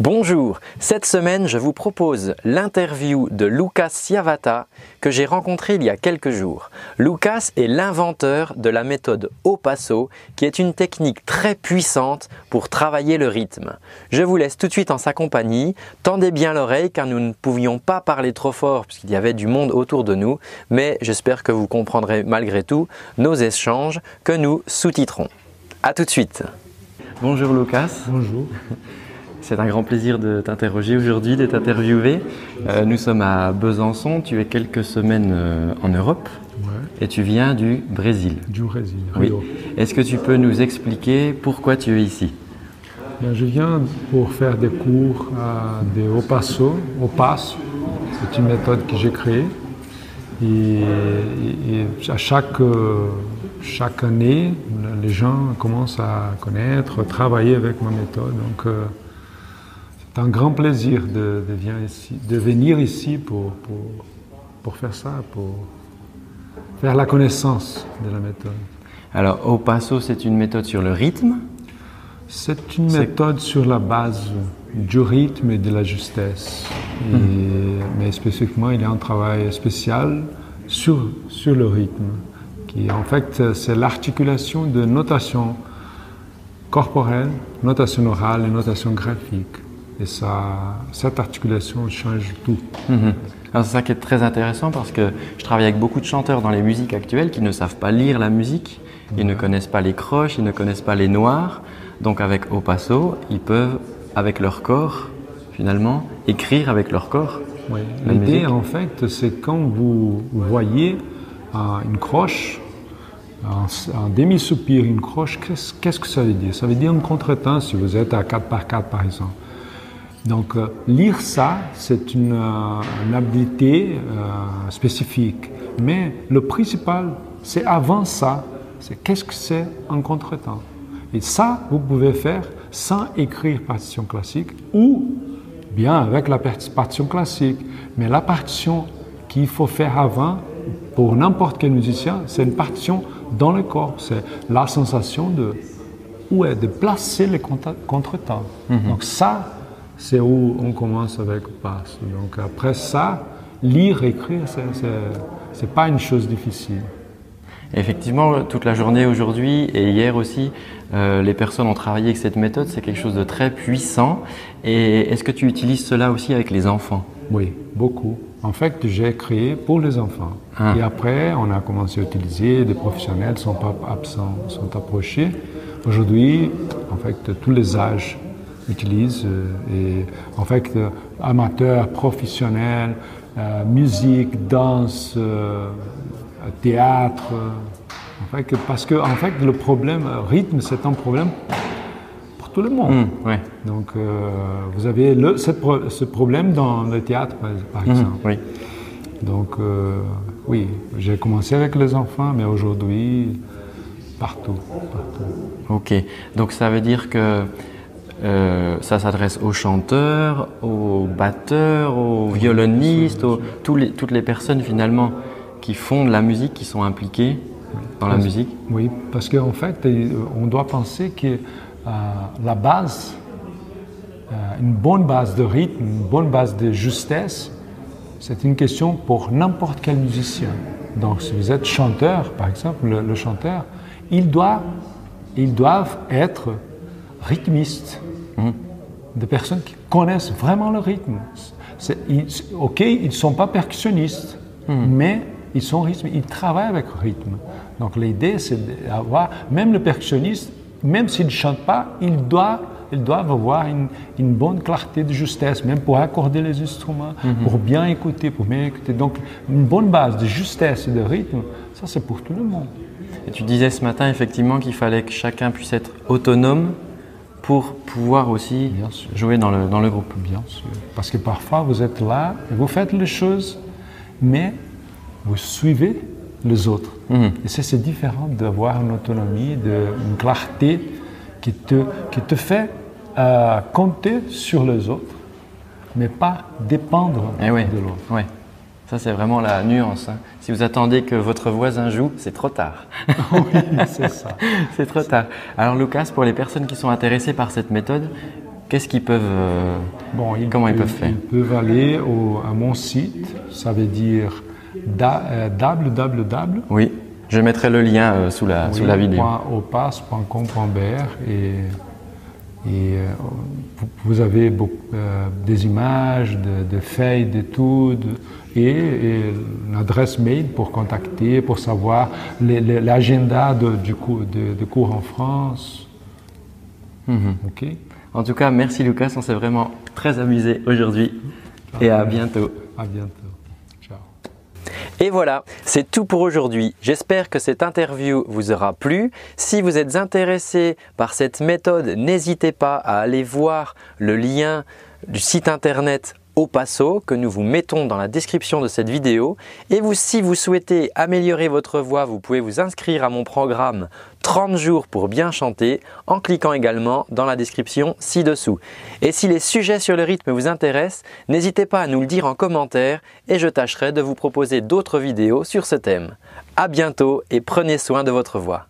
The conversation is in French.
Bonjour, cette semaine je vous propose l'interview de Lucas Siavata que j'ai rencontré il y a quelques jours. Lucas est l'inventeur de la méthode au passo qui est une technique très puissante pour travailler le rythme. Je vous laisse tout de suite en sa compagnie, tendez bien l'oreille car nous ne pouvions pas parler trop fort puisqu'il y avait du monde autour de nous, mais j'espère que vous comprendrez malgré tout nos échanges que nous sous-titrons. A tout de suite. Bonjour Lucas. Bonjour. C'est un grand plaisir de t'interroger aujourd'hui, de t'interviewer. Euh, nous sommes à Besançon, tu es quelques semaines euh, en Europe et tu viens du Brésil. Du Brésil, oui. Est-ce que tu peux nous expliquer pourquoi tu es ici? Ben, Je viens pour faire des cours à des au passo, au passo. C'est une méthode que j'ai créée. Et, à chaque, chaque année, les gens commencent à connaître, travailler avec ma méthode. Donc, euh, c'est un grand plaisir de, de, venir ici pour, pour, faire ça, pour faire la connaissance de la méthode. Alors, au passo, c'est une méthode sur le rythme? C'est une méthode sur la base du rythme et de la justesse. Mhm. Mais spécifiquement, il y a un travail spécial sur, sur le rythme, qui en fait, c'est l'articulation de notation corporelle, notation orale et notation graphique. Et ça, cette articulation change tout. Mhm. C'est ça qui est très intéressant parce que je travaille avec beaucoup de chanteurs dans les musiques actuelles qui ne savent pas lire la musique, ils ne connaissent pas les croches, ils ne connaissent pas les noirs. Donc avec Au Passo, ils peuvent, avec leur corps, finalement, écrire avec leur corps. Oui. L'idée, en fait, c'est quand vous voyez euh, une croche, un, demi-soupir, une croche, qu'est-ce que ça veut dire? Ça veut dire un contretemps si vous êtes à 4 par 4 par exemple. Donc euh, lire ça, c'est une, euh, habilité euh, spécifique. Mais le principal, c'est avant ça, c'est qu'est-ce que c'est un contretemps. Et ça, vous pouvez faire sans écrire partition classique ou bien avec la partition classique. Mais la partition qu'il faut faire avant, pour n'importe quel musicien, c'est une partition dans le corps. C'est la sensation de, ouais, de placer les contretemps. Mm Donc ça, c'est où on commence avec passe. Donc après ça, lire, écrire, c'est pas une chose difficile. Effectivement, toute la journée aujourd'hui et hier aussi, euh, les personnes ont travaillé avec cette méthode. C'est quelque chose de très puissant. Et est-ce que tu utilises cela aussi avec les enfants? Oui, beaucoup. En fait, j'ai créé pour les enfants. Ah. Et après, on a commencé à utiliser, des professionnels sont pas absents, sont approchés. Aujourd'hui, en fait, tous les âges utilise. Euh, et en fait, euh, amateurs, professionnels, euh, musique, danse, théâtre. En fait, parce que en fait, le problème rythme, c'est un problème pour tout le monde. Mmh, Donc, vous avez le, ce, problème dans le théâtre, par, mmh, exemple. oui. Donc, oui, j'ai commencé avec les enfants, mais aujourd'hui, partout, partout. Ok, donc ça veut dire que euh, ça s'adresse aux chanteurs, aux batteurs, aux violonistes, aux, toutes les personnes finalement qui font de la musique, qui sont impliquées dans la musique. Oui, parce qu'en fait, euh, on doit penser que euh, la base, une bonne base de rythme, une bonne base de justesse, c'est une question pour n'importe quel musicien. Donc, si vous êtes chanteur, par exemple, le, chanteur, il doit, ils doivent être rythmistes. Mhm. Des personnes qui connaissent vraiment le rythme. ok, ils ne sont pas percussionnistes, mhm. mais ils sont rythmes, ils travaillent avec le rythme. Donc l'idée, c'est d'avoir, même le percussionniste, même s'il ne chante pas, il doit ils doivent avoir une, une, bonne clarté de justesse, même pour accorder les instruments, mhm. pour bien écouter, pour bien écouter. Donc, une bonne base de justesse et de rythme, ça c'est pour tout le monde. Et tu disais ce matin effectivement qu'il fallait que chacun puisse être autonome pour pouvoir aussi jouer dans le, dans le groupe. Bien sûr. Parce que parfois, vous êtes là et vous faites les choses, mais vous suivez les autres. Mhm. Et ça, c'est différent d'avoir une autonomie, de, une clarté qui te, qui te fait euh, compter sur les autres, mais pas dépendre eh oui. de l'autre. Oui. Ça, c'est vraiment la nuance. hein. Si vous attendez que votre voisin joue, c'est trop tard. oui, c'est ça. c'est trop tard. Alors, Lucas, pour les personnes qui sont intéressées par cette méthode, qu'est-ce qu'ils peuvent. euh, Bon, Comment ils peuvent faire Ils peuvent aller au- à mon site, ça veut dire da, euh, www. Oui, je mettrai le lien euh, sous, la, sous la vidéo. opas.com.br et, et euh, vous, avez beaucoup, euh, des images, de, de feuilles d'études et, et une adresse mail pour contacter, pour savoir l'agenda du cours, de, de cours en France. Mhm. Ok En tout cas, merci Lucas, on s'est vraiment très amusé aujourd'hui. Et à bientôt. À bientôt. Et voilà, c'est tout pour aujourd'hui. J'espère que cette interview vous aura plu. Si vous êtes intéressé par cette méthode, n'hésitez pas à aller voir le lien du site internet au passo que nous vous mettons dans la description de cette vidéo. Et vous, si vous souhaitez améliorer votre voix, vous pouvez vous inscrire à mon programme 30 jours pour bien chanter en cliquant également dans la description ci-dessous. Et si les sujets sur le rythme vous intéressent, n'hésitez pas à nous le dire en commentaire et je tâcherai de vous proposer d'autres vidéos sur ce thème. À bientôt et prenez soin de votre voix.